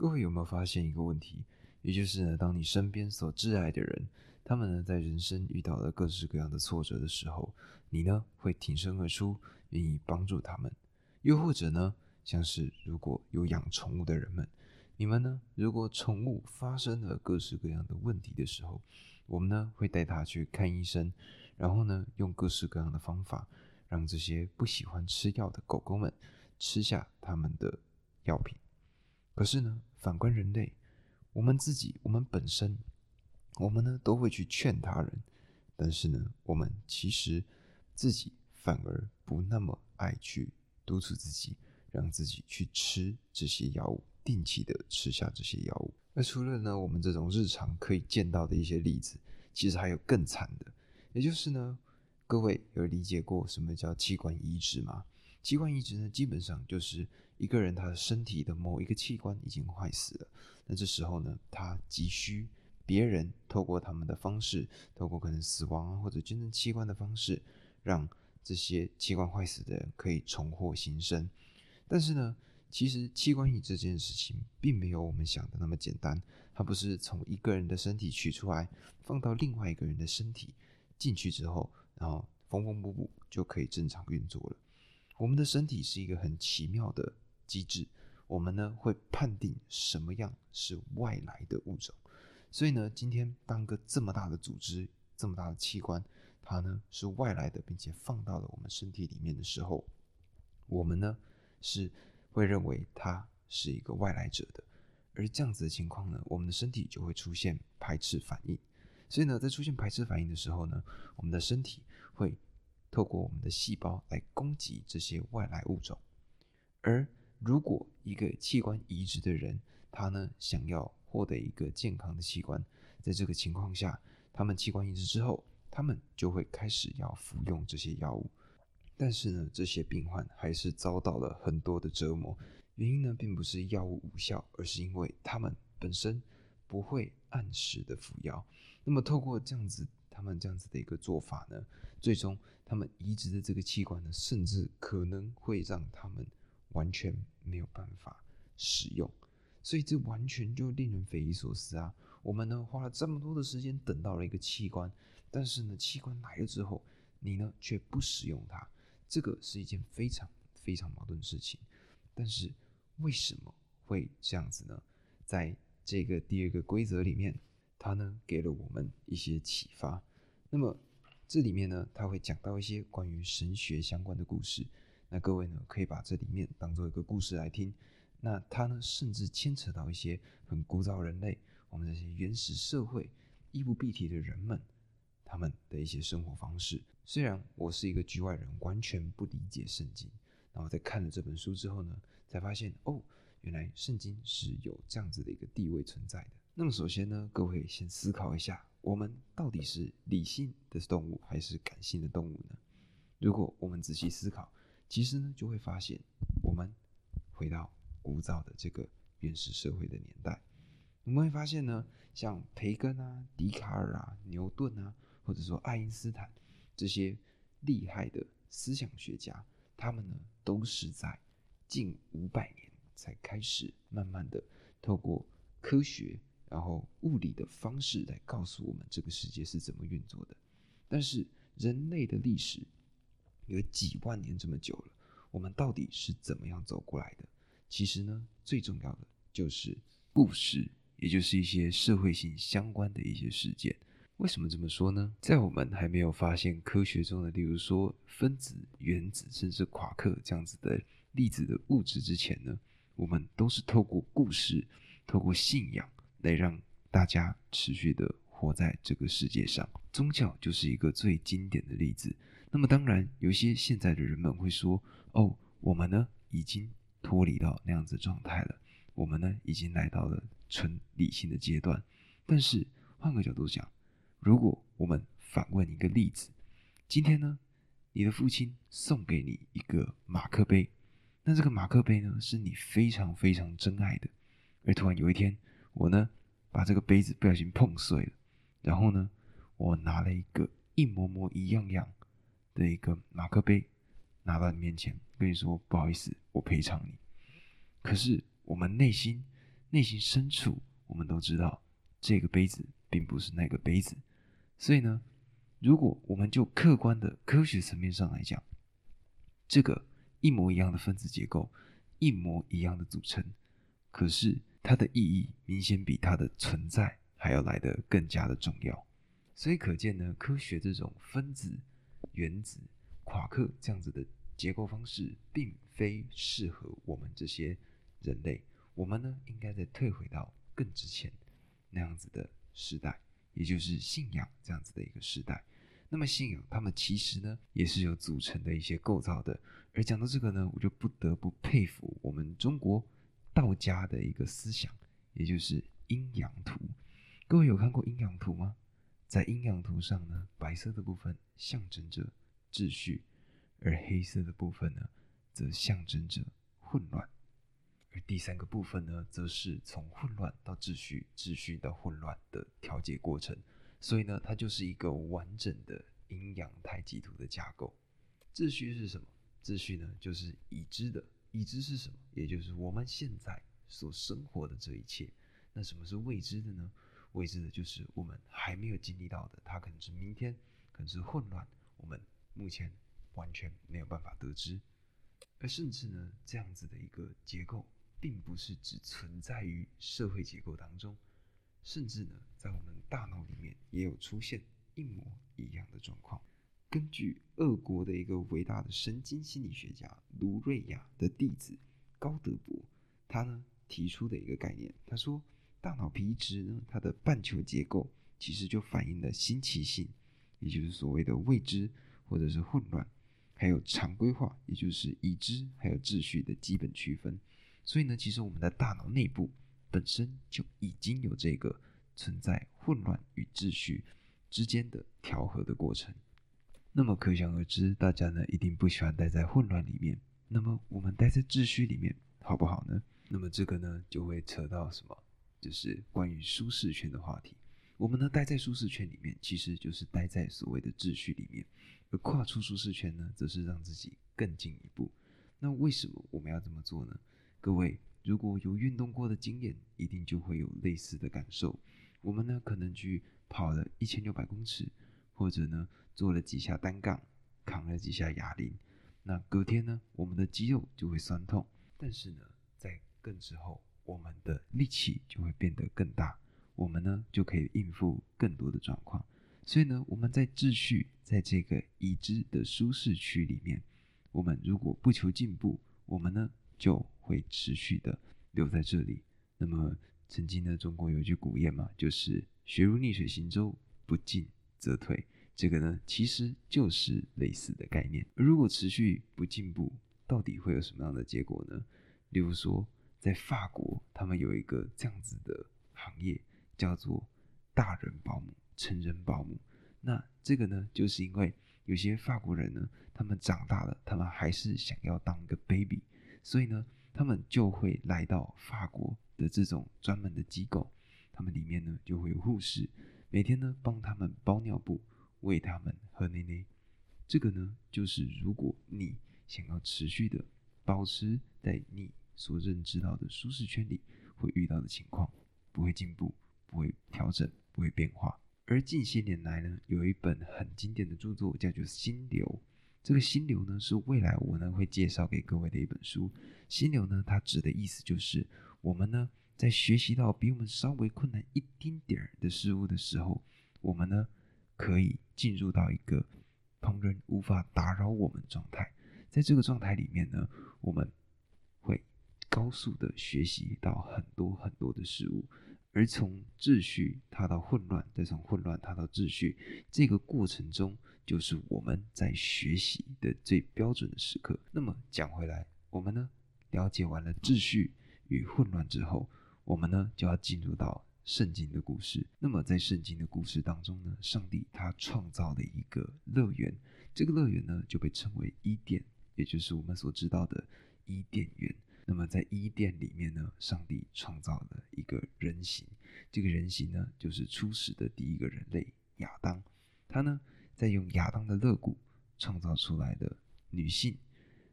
各位有没有发现一个问题？也就是呢，当你身边所挚爱的人，他们呢在人生遇到了各式各样的挫折的时候，你呢会挺身而出，愿意帮助他们；又或者呢，像是如果有养宠物的人们，你们呢如果宠物发生了各式各样的问题的时候，我们呢会带它去看医生，然后呢用各式各样的方法，让这些不喜欢吃药的狗狗们吃下他们的药品。可是呢，反观人类，我们自己，我们本身，我们呢都会去劝他人，但是呢，我们其实自己反而不那么爱去督促自己，让自己去吃这些药物，定期的吃下这些药物。那除了呢，我们这种日常可以见到的一些例子，其实还有更惨的，也就是呢，各位有理解过什么叫器官移植吗？器官移植呢，基本上就是一个人他的身体的某一个器官已经坏死了，那这时候呢，他急需别人透过他们的方式，透过可能死亡或者捐赠器官的方式，让这些器官坏死的人可以重获新生。但是呢，其实器官移植这件事情并没有我们想的那么简单，它不是从一个人的身体取出来放到另外一个人的身体进去之后，然后缝缝补补就可以正常运作了。我们的身体是一个很奇妙的机制，我们呢会判定什么样是外来的物种，所以呢，今天当个这么大的组织、这么大的器官，它呢是外来的，并且放到了我们身体里面的时候，我们呢是会认为它是一个外来者的，而这样子的情况呢，我们的身体就会出现排斥反应，所以呢，在出现排斥反应的时候呢，我们的身体会。透过我们的细胞来攻击这些外来物种，而如果一个器官移植的人，他呢想要获得一个健康的器官，在这个情况下，他们器官移植之后，他们就会开始要服用这些药物，但是呢，这些病患还是遭到了很多的折磨。原因呢，并不是药物无效，而是因为他们本身不会按时的服药。那么，透过这样子。他们这样子的一个做法呢，最终他们移植的这个器官呢，甚至可能会让他们完全没有办法使用，所以这完全就令人匪夷所思啊！我们呢花了这么多的时间等到了一个器官，但是呢器官来了之后，你呢却不使用它，这个是一件非常非常矛盾的事情。但是为什么会这样子呢？在这个第二个规则里面，它呢给了我们一些启发。那么这里面呢，他会讲到一些关于神学相关的故事。那各位呢，可以把这里面当做一个故事来听。那它呢，甚至牵扯到一些很古早人类，我们这些原始社会衣不蔽体的人们，他们的一些生活方式。虽然我是一个局外人，完全不理解圣经，然后在看了这本书之后呢，才发现哦，原来圣经是有这样子的一个地位存在的。那么首先呢，各位先思考一下。我们到底是理性的动物还是感性的动物呢？如果我们仔细思考，其实呢就会发现，我们回到古早的这个原始社会的年代，我们会发现呢，像培根啊、笛卡尔啊、牛顿啊，或者说爱因斯坦这些厉害的思想学家，他们呢都是在近五百年才开始慢慢的透过科学。然后物理的方式来告诉我们这个世界是怎么运作的，但是人类的历史有几万年这么久了，我们到底是怎么样走过来的？其实呢，最重要的就是故事，也就是一些社会性相关的一些事件。为什么这么说呢？在我们还没有发现科学中的，例如说分子、原子，甚至夸克这样子的粒子的物质之前呢，我们都是透过故事，透过信仰。来让大家持续的活在这个世界上，宗教就是一个最经典的例子。那么，当然有些现在的人们会说：“哦，我们呢已经脱离到那样子状态了，我们呢已经来到了纯理性的阶段。”但是换个角度讲，如果我们反问一个例子：今天呢，你的父亲送给你一个马克杯，那这个马克杯呢是你非常非常珍爱的，而突然有一天。我呢，把这个杯子不小心碰碎了，然后呢，我拿了一个一模模一样样的一个马克杯，拿到你面前，跟你说不好意思，我赔偿你。可是我们内心内心深处，我们都知道这个杯子并不是那个杯子。所以呢，如果我们就客观的科学层面上来讲，这个一模一样的分子结构，一模一样的组成，可是它的意义明显比它的存在还要来得更加的重要。所以可见呢，科学这种分子、原子、夸克这样子的结构方式，并非适合我们这些人类。我们呢，应该再退回到更之前那样子的时代，也就是信仰这样子的一个时代。那么信仰，他们其实呢，也是有组成的一些构造的。而讲到这个呢，我就不得不佩服我们中国道家的一个思想，也就是阴阳图。各位有看过阴阳图吗？在阴阳图上呢，白色的部分象征着秩序，而黑色的部分呢，则象征着混乱。而第三个部分呢，则是从混乱到秩序，秩序到混乱的调节过程。所以呢，它就是一个完整的阴阳太极图的架构。秩序是什么？秩序呢，就是已知的。已知是什么？也就是我们现在所生活的这一切。那什么是未知的呢？未知的就是我们还没有经历到的，它可能是明天，可能是混乱，我们目前完全没有办法得知。而甚至呢，这样子的一个结构。并不是只存在于社会结构当中，甚至呢，在我们大脑里面也有出现一模一样的状况。根据俄国的一个伟大的神经心理学家卢瑞亚的弟子高德伯，他呢提出的一个概念，他说，大脑皮质呢，它的半球结构其实就反映了新奇性，也就是所谓的未知或者是混乱，还有常规化，也就是已知还有秩序的基本区分。所以呢，其实我们的大脑内部本身就已经有这个存在混乱与秩序之间的调和的过程。那么可想而知，大家呢一定不喜欢待在混乱里面。那么我们待在秩序里面好不好呢？那么这个呢就会扯到什么？就是关于舒适圈的话题。我们呢待在舒适圈里面，其实就是待在所谓的秩序里面；而跨出舒适圈呢，则是让自己更进一步。那为什么我们要这么做呢？各位如果有运动过的经验，一定就会有类似的感受。我们呢可能去跑了一千六百公尺，或者呢做了几下单杠，扛了几下哑铃，那隔天呢我们的肌肉就会酸痛。但是呢在更之后，我们的力气就会变得更大，我们呢就可以应付更多的状况。所以呢我们在秩序在这个已知的舒适区里面，我们如果不求进步，我们呢就会持续的留在这里。那么，曾经呢，中国有一句古谚嘛，就是“学如逆水行舟，不进则退”。这个呢，其实就是类似的概念。如果持续不进步，到底会有什么样的结果呢？例如说，在法国，他们有一个这样子的行业，叫做大人保姆、成人保姆。那这个呢，就是因为有些法国人呢，他们长大了，他们还是想要当一个 baby，所以呢。他们就会来到法国的这种专门的机构，他们里面呢就会有护士，每天呢帮他们包尿布，喂他们喝奶奶。这个呢就是如果你想要持续的保持在你所认知到的舒适圈里，会遇到的情况，不会进步，不会调整，不会变化。而近些年来呢，有一本很经典的著作叫做《心流》。这个心流呢，是未来我呢会介绍给各位的一本书。心流呢，它指的意思就是，我们呢在学习到比我们稍微困难一丁点儿的事物的时候，我们呢可以进入到一个旁人无法打扰我们状态。在这个状态里面呢，我们会高速的学习到很多很多的事物，而从秩序它到混乱，再从混乱它到秩序，这个过程中。就是我们在学习的最标准的时刻。那么讲回来，我们呢了解完了秩序与混乱之后，我们呢就要进入到圣经的故事。那么在圣经的故事当中呢，上帝他创造了一个乐园，这个乐园呢就被称为伊甸，也就是我们所知道的伊甸园。那么在伊甸里面呢，上帝创造了一个人形，这个人形呢就是初始的第一个人类亚当，他呢。在用亚当的肋骨创造出来的女性，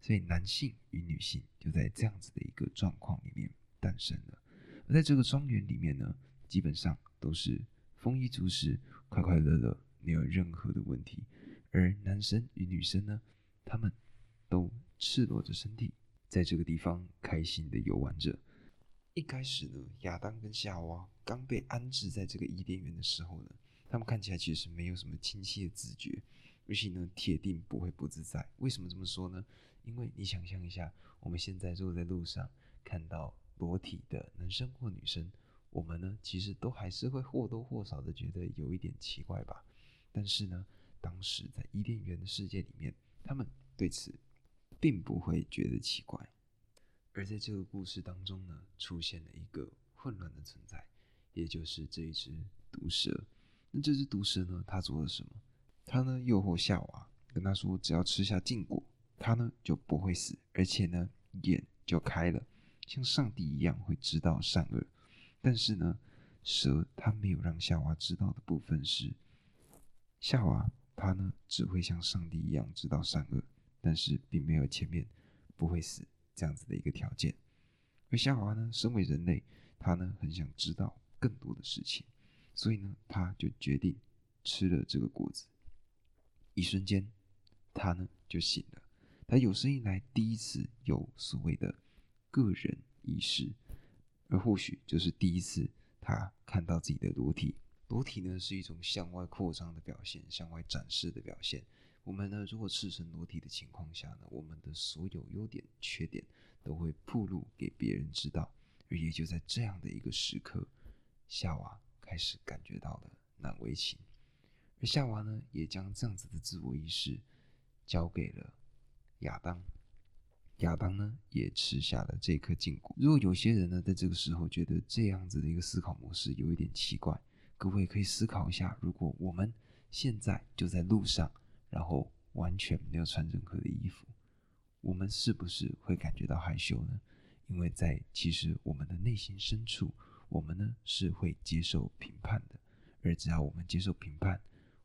所以男性与女性就在这样子的一个状况里面诞生了。而在这个庄园里面呢，基本上都是丰衣足食、快快乐乐，没有任何的问题。而男生与女生呢，他们都赤裸着身体，在这个地方开心的游玩着。一开始呢，亚当跟夏娃刚被安置在这个伊甸园的时候呢，他们看起来其实没有什么清晰的自觉，而且呢，铁定不会不自在。为什么这么说呢？因为你想象一下，我们现在如果在路上看到裸体的男生或女生，我们呢，其实都还是会或多或少的觉得有一点奇怪吧。但是呢，当时在伊甸园的世界里面，他们对此并不会觉得奇怪。而在这个故事当中呢，出现了一个混乱的存在，也就是这一只毒蛇。那这只毒蛇呢，它做了什么？它呢诱惑夏娃，跟他说，只要吃下禁果，他呢就不会死，而且呢眼就开了，像上帝一样会知道善恶。但是呢，蛇它没有让夏娃知道的部分是，夏娃。他呢，只会像上帝一样知道善恶，但是并没有前面不会死这样子的一个条件。而夏娃呢，身为人类，他呢很想知道更多的事情，所以呢，他就决定吃了这个果子。一瞬间，他呢就醒了。他有生以来第一次有所谓的个人意识，而或许就是第一次他看到自己的裸体。裸体呢是一种向外扩张的表现，向外展示的表现。我们呢，如果赤身裸体的情况下呢，我们的所有优点、缺点都会暴露给别人知道。而也就在这样的一个时刻，夏娃开始感觉到了难为情。而夏娃呢，也将这样子的自我意识交给了亚当。亚当呢，也吃下了这颗禁果。如果有些人呢，在这个时候觉得这样子的一个思考模式有一点奇怪。各位可以思考一下，如果我们现在就在路上，然后完全没有穿任何的衣服，我们是不是会感觉到害羞呢？因为在其实我们的内心深处，我们呢是会接受评判的，而只要我们接受评判，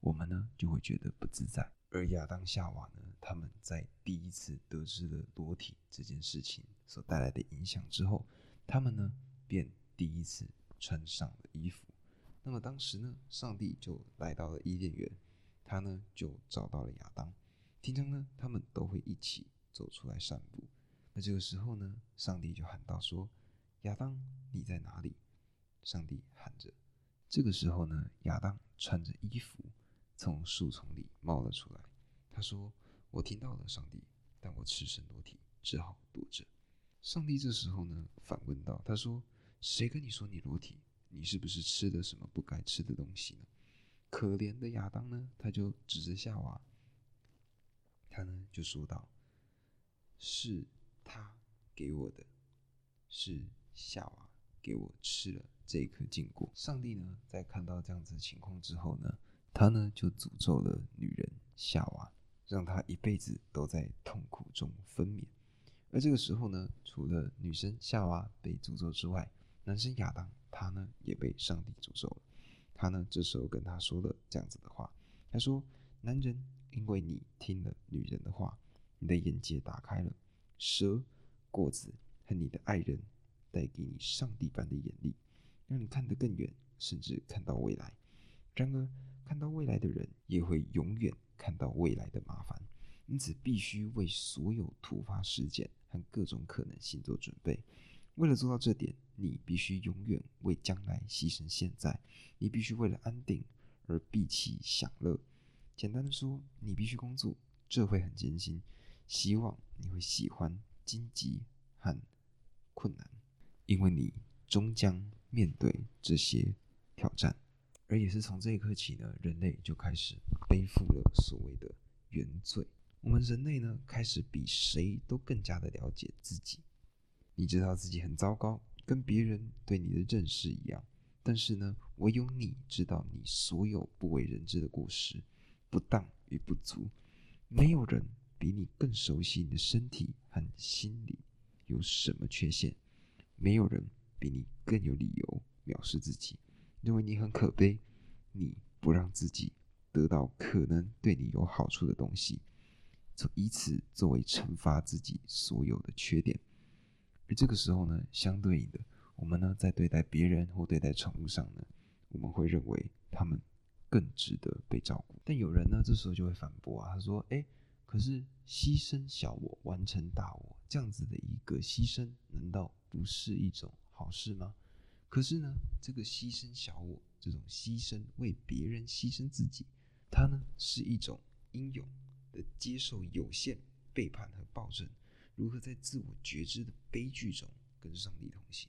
我们呢就会觉得不自在。而亚当夏娃呢，他们在第一次得知了裸体这件事情所带来的影响之后，他们呢便第一次穿上了衣服。那么当时呢，上帝就来到了伊甸园，他呢就找到了亚当。平常呢，他们都会一起走出来散步。那这个时候呢，上帝就喊道：“说亚当，你在哪里？”上帝喊着。这个时候呢，亚当穿着衣服从树丛里冒了出来。他说：“我听到了上帝，但我赤身裸体，只好躲着。”上帝这时候呢，反问道：“他说，谁跟你说你裸体？”你是不是吃了什么不该吃的东西呢？可怜的亚当呢，他就指着夏娃，他呢就说道：“是他给我的，是夏娃给我吃了这颗禁果。”上帝呢，在看到这样子的情况之后呢，他呢就诅咒了女人夏娃，让她一辈子都在痛苦中分娩。而这个时候呢，除了女生夏娃被诅咒之外，男生亚当。他呢也被上帝诅咒了。他呢这时候跟他说了这样子的话：“他说，男人，因为你听了女人的话，你的眼界打开了，蛇、果子和你的爱人带给你上帝般的眼力，让你看得更远，甚至看到未来。然而，看到未来的人也会永远看到未来的麻烦，因此必须为所有突发事件和各种可能性做准备。”为了做到这点，你必须永远为将来牺牲现在。你必须为了安定而闭气享乐。简单的说，你必须工作，这会很艰辛。希望你会喜欢荆棘和困难，因为你终将面对这些挑战。而也是从这一刻起呢，人类就开始背负了所谓的原罪。我们人类呢，开始比谁都更加的了解自己。你知道自己很糟糕，跟别人对你的认识一样。但是呢，唯有你知道你所有不为人知的过失、不当与不足。没有人比你更熟悉你的身体和心理有什么缺陷。没有人比你更有理由藐视自己，认为你很可悲。你不让自己得到可能对你有好处的东西，就以此作为惩罚自己所有的缺点。而这个时候呢，相对应的，我们呢在对待别人或对待宠物上呢，我们会认为他们更值得被照顾。但有人呢这时候就会反驳啊，他说：“哎，可是牺牲小我完成大我这样子的一个牺牲，难道不是一种好事吗？可是呢，这个牺牲小我这种牺牲，为别人牺牲自己，它呢是一种英勇的接受有限背叛和暴政，如何在自我觉知的悲剧中跟上帝同行。”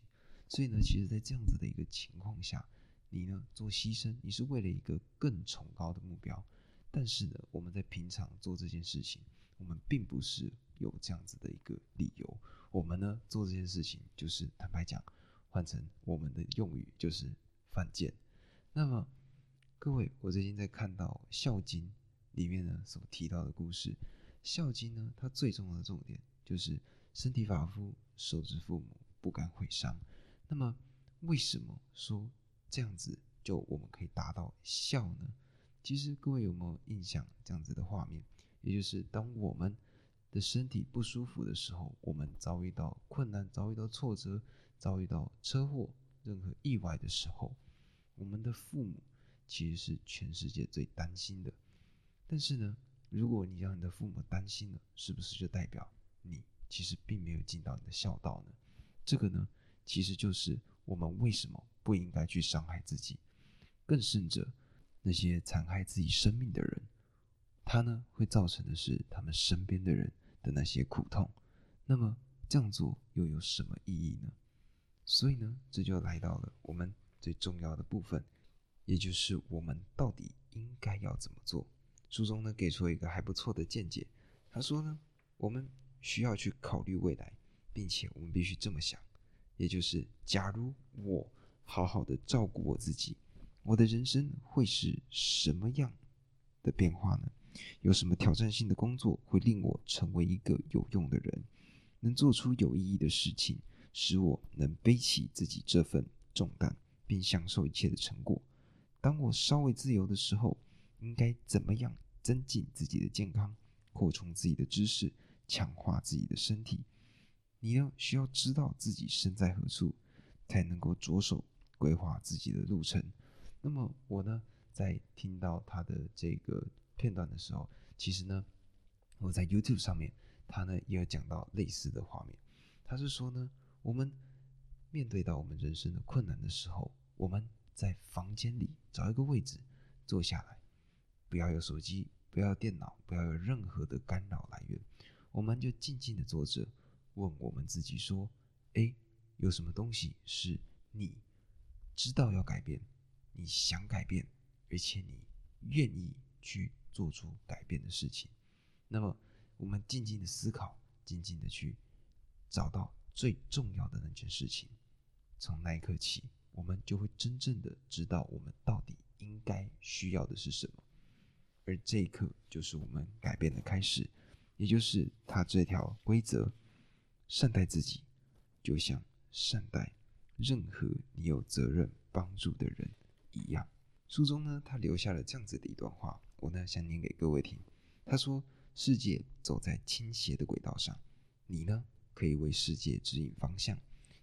所以呢，其实，在这样子的一个情况下，你呢做牺牲，你是为了一个更崇高的目标。但是呢，我们在平常做这件事情，我们并不是有这样子的一个理由。我们呢做这件事情，就是坦白讲，换成我们的用语就是犯贱。那么，各位，我最近在看到《孝经》里面呢所提到的故事，《孝经》呢它最重要的重点就是身体发肤受之父母，不敢毁伤。那么，为什么说这样子就我们可以达到孝呢？其实各位有没有印象这样子的画面？也就是当我们的身体不舒服的时候，我们遭遇到困难、遭遇到挫折、遭遇到车祸、任何意外的时候，我们的父母其实是全世界最担心的。但是呢，如果你让你的父母担心了，是不是就代表你其实并没有尽到你的孝道呢？这个呢？其实就是我们为什么不应该去伤害自己，更甚者，那些残害自己生命的人，他呢会造成的是他们身边的人的那些苦痛。那么这样做又有什么意义呢？所以呢，这就来到了我们最重要的部分，也就是我们到底应该要怎么做。书中呢给出了一个还不错的见解，他说呢，我们需要去考虑未来，并且我们必须这么想。也就是，假如我好好的照顾我自己，我的人生会是什么样的变化呢？有什么挑战性的工作会令我成为一个有用的人，能做出有意义的事情，使我能背起自己这份重担，并享受一切的成果？当我稍微自由的时候，应该怎么样增进自己的健康，扩充自己的知识，强化自己的身体？你呢，需要知道自己身在何处，才能够着手规划自己的路程。那么我呢，在听到他的这个片段的时候，其实呢，我在 YouTube 上面，他呢也有讲到类似的画面。他是说呢，我们面对到我们人生的困难的时候，我们在房间里找一个位置坐下来，不要有手机，不要电脑，不要有任何的干扰来源，我们就静静的坐着。问我们自己说：“哎，有什么东西是你知道要改变，你想改变，而且你愿意去做出改变的事情？那么，我们静静的思考，静静的去找到最重要的那件事情。从那一刻起，我们就会真正的知道我们到底应该需要的是什么。而这一刻，就是我们改变的开始，也就是他这条规则。”善待自己，就像善待任何你有责任帮助的人一样。书中呢，他留下了这样子的一段话，我呢想念给各位听。他说：“世界走在倾斜的轨道上，你呢可以为世界指引方向，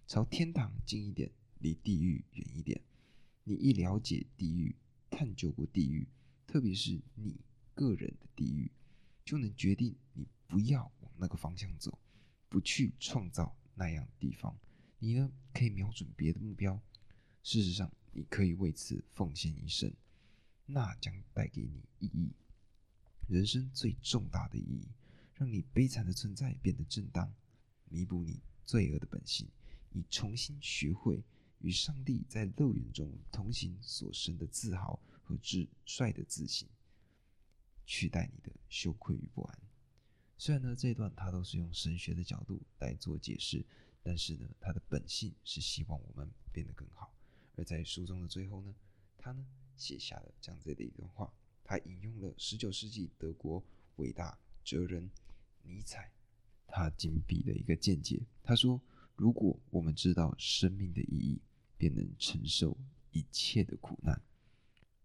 朝天堂近一点，离地狱远一点。你一了解地狱，探究过地狱，特别是你个人的地狱，就能决定你不要往那个方向走。”不去创造那样的地方，你呢可以瞄准别的目标。事实上，你可以为此奉献一生，那将带给你意义，人生最重大的意义，让你悲惨的存在变得正当，弥补你罪恶的本性，以重新学会与上帝在乐园中同行所生的自豪和直率的自信，取代你的羞愧与不安。虽然呢，这一段他都是用神学的角度来做解释，但是呢，他的本性是希望我们变得更好。而在书中的最后呢，他呢写下了这样子的一段话，他引用了十九世纪德国伟大哲人尼采他金笔的一个见解。他说：“如果我们知道生命的意义，便能承受一切的苦难。”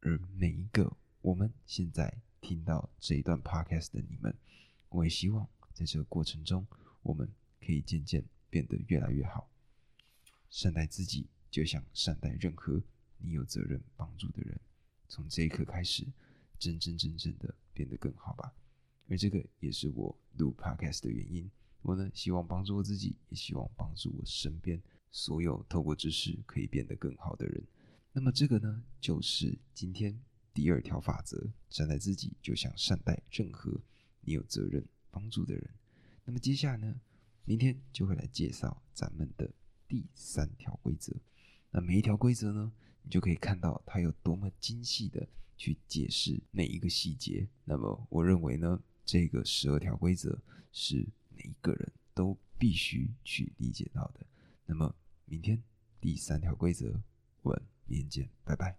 而每一个我们现在听到这一段 podcast 的你们。我也希望在这个过程中，我们可以渐渐变得越来越好。善待自己，就像善待任何你有责任帮助的人。从这一刻开始，真真正正的变得更好吧。而这个也是我录 podcast 的原因。我呢，希望帮助我自己，也希望帮助我身边所有透过知识可以变得更好的人。那么这个呢，就是今天第二条法则：善待自己，就像善待任何你有责任帮助的人。那么接下来呢，明天就会来介绍咱们的第三条规则。那每一条规则呢，你就可以看到它有多么精细的去解释每一个细节。那么我认为呢，这个十二条规则是每一个人都必须去理解到的。那么明天第三条规则，我们明天见，拜拜。